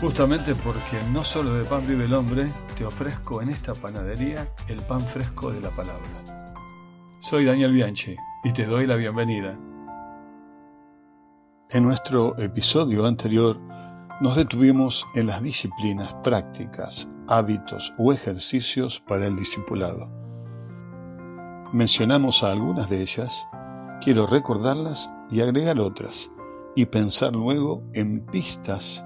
Justamente porque no solo de pan vive el hombre, te ofrezco en esta panadería el pan fresco de la palabra. Soy Daniel Bianchi y te doy la bienvenida. En nuestro episodio anterior nos detuvimos en las disciplinas prácticas, hábitos o ejercicios para el discipulado. Mencionamos a algunas de ellas, quiero recordarlas y agregar otras, y pensar luego en pistas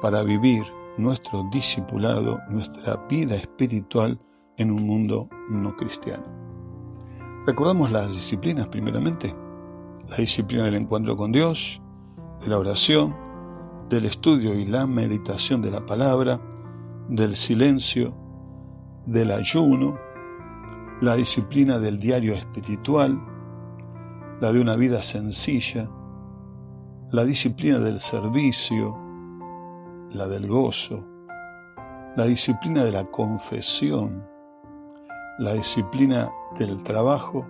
para vivir nuestro discipulado, nuestra vida espiritual en un mundo no cristiano. Recordamos las disciplinas primeramente, la disciplina del encuentro con Dios, de la oración, del estudio y la meditación de la palabra, del silencio, del ayuno, la disciplina del diario espiritual, la de una vida sencilla, la disciplina del servicio, la del gozo, la disciplina de la confesión, la disciplina del trabajo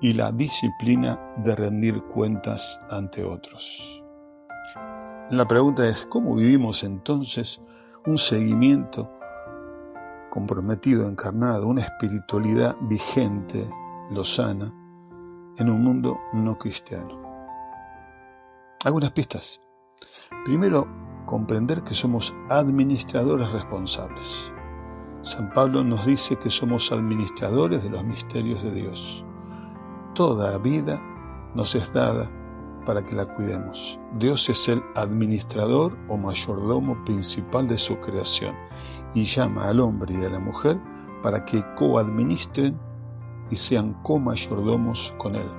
y la disciplina de rendir cuentas ante otros. La pregunta es, ¿cómo vivimos entonces un seguimiento comprometido, encarnado, una espiritualidad vigente, lozana, en un mundo no cristiano? Algunas pistas. Primero, comprender que somos administradores responsables. San Pablo nos dice que somos administradores de los misterios de Dios. Toda vida nos es dada para que la cuidemos. Dios es el administrador o mayordomo principal de su creación y llama al hombre y a la mujer para que coadministren y sean comayordomos con él.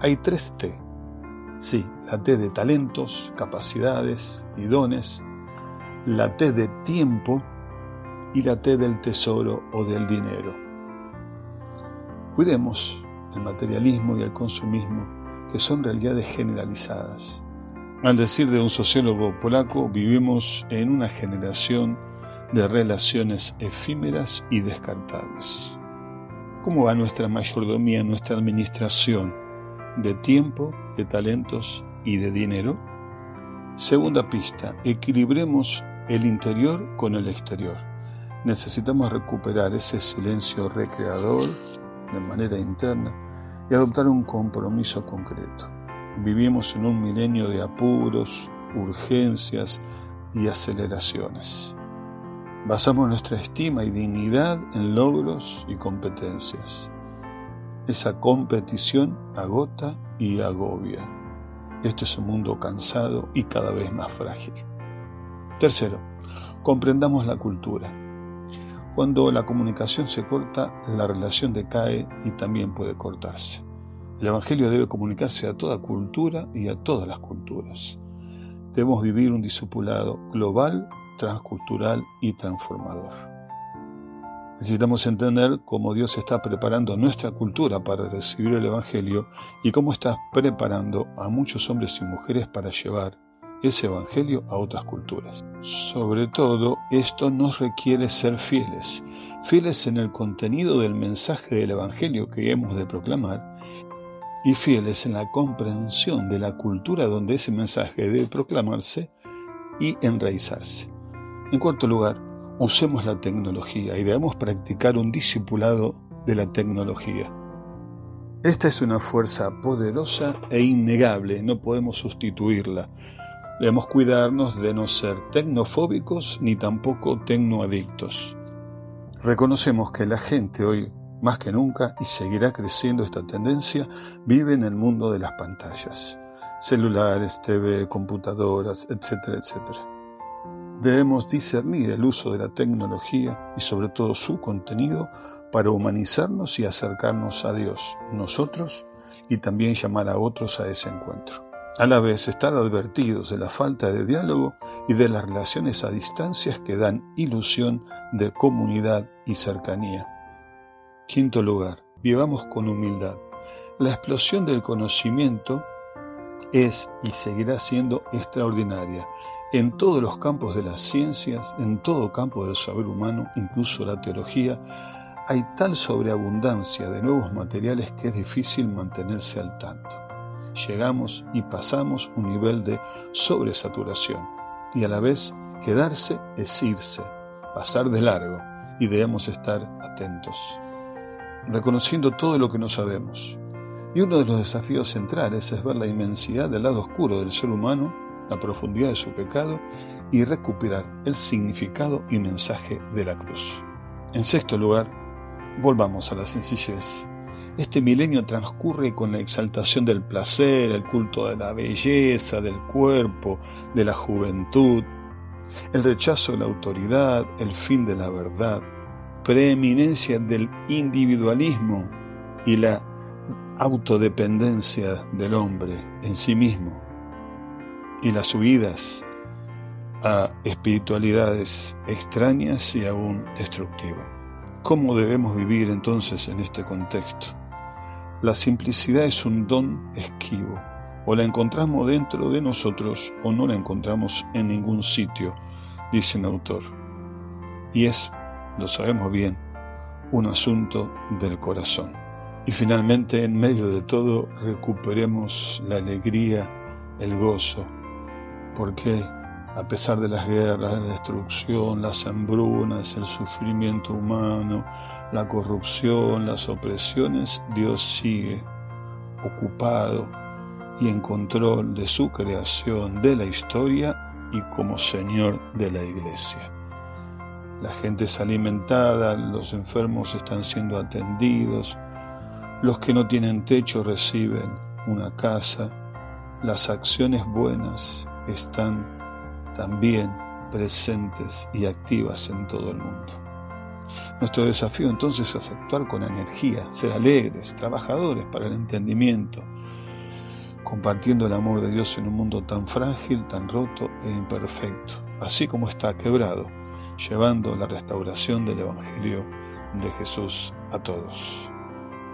Hay tres T Sí, la T de talentos, capacidades y dones, la T de tiempo y la T del tesoro o del dinero. Cuidemos el materialismo y el consumismo, que son realidades generalizadas. Al decir de un sociólogo polaco, vivimos en una generación de relaciones efímeras y descartables. ¿Cómo va nuestra mayordomía, nuestra administración de tiempo de talentos y de dinero. Segunda pista, equilibremos el interior con el exterior. Necesitamos recuperar ese silencio recreador de manera interna y adoptar un compromiso concreto. Vivimos en un milenio de apuros, urgencias y aceleraciones. Basamos nuestra estima y dignidad en logros y competencias. Esa competición agota y agobia. Este es un mundo cansado y cada vez más frágil. Tercero, comprendamos la cultura. Cuando la comunicación se corta, la relación decae y también puede cortarse. El Evangelio debe comunicarse a toda cultura y a todas las culturas. Debemos vivir un discipulado global, transcultural y transformador. Necesitamos entender cómo Dios está preparando nuestra cultura para recibir el Evangelio y cómo está preparando a muchos hombres y mujeres para llevar ese Evangelio a otras culturas. Sobre todo, esto nos requiere ser fieles, fieles en el contenido del mensaje del Evangelio que hemos de proclamar y fieles en la comprensión de la cultura donde ese mensaje debe proclamarse y enraizarse. En cuarto lugar, usemos la tecnología y debemos practicar un discipulado de la tecnología. Esta es una fuerza poderosa e innegable, no podemos sustituirla. Debemos cuidarnos de no ser tecnofóbicos ni tampoco tecnoadictos. Reconocemos que la gente hoy, más que nunca, y seguirá creciendo esta tendencia, vive en el mundo de las pantallas, celulares, TV, computadoras, etcétera, etcétera. Debemos discernir el uso de la tecnología y sobre todo su contenido para humanizarnos y acercarnos a Dios, nosotros, y también llamar a otros a ese encuentro. A la vez, estar advertidos de la falta de diálogo y de las relaciones a distancias que dan ilusión de comunidad y cercanía. Quinto lugar, vivamos con humildad. La explosión del conocimiento es y seguirá siendo extraordinaria. En todos los campos de las ciencias, en todo campo del saber humano, incluso la teología, hay tal sobreabundancia de nuevos materiales que es difícil mantenerse al tanto. Llegamos y pasamos un nivel de sobresaturación y a la vez quedarse es irse, pasar de largo y debemos estar atentos, reconociendo todo lo que no sabemos. Y uno de los desafíos centrales es ver la inmensidad del lado oscuro del ser humano, la profundidad de su pecado y recuperar el significado y mensaje de la cruz. En sexto lugar, Volvamos a la sencillez. Este milenio transcurre con la exaltación del placer, el culto de la belleza, del cuerpo, de la juventud, el rechazo de la autoridad, el fin de la verdad, preeminencia del individualismo y la autodependencia del hombre en sí mismo, y las huidas a espiritualidades extrañas y aún destructivas. ¿Cómo debemos vivir entonces en este contexto? La simplicidad es un don esquivo. O la encontramos dentro de nosotros o no la encontramos en ningún sitio, dice un autor. Y es, lo sabemos bien, un asunto del corazón. Y finalmente, en medio de todo, recuperemos la alegría, el gozo, porque a pesar de las guerras, la destrucción, las hambrunas, el sufrimiento humano, la corrupción, las opresiones, Dios sigue ocupado y en control de su creación, de la historia y como Señor de la iglesia. La gente es alimentada, los enfermos están siendo atendidos, los que no tienen techo reciben una casa, las acciones buenas están también presentes y activas en todo el mundo. Nuestro desafío entonces es actuar con energía, ser alegres, trabajadores para el entendimiento, compartiendo el amor de Dios en un mundo tan frágil, tan roto e imperfecto, así como está quebrado, llevando la restauración del Evangelio de Jesús a todos.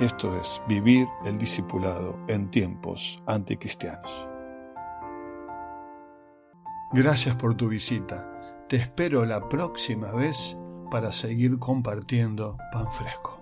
Esto es vivir el discipulado en tiempos anticristianos. Gracias por tu visita. Te espero la próxima vez para seguir compartiendo pan fresco.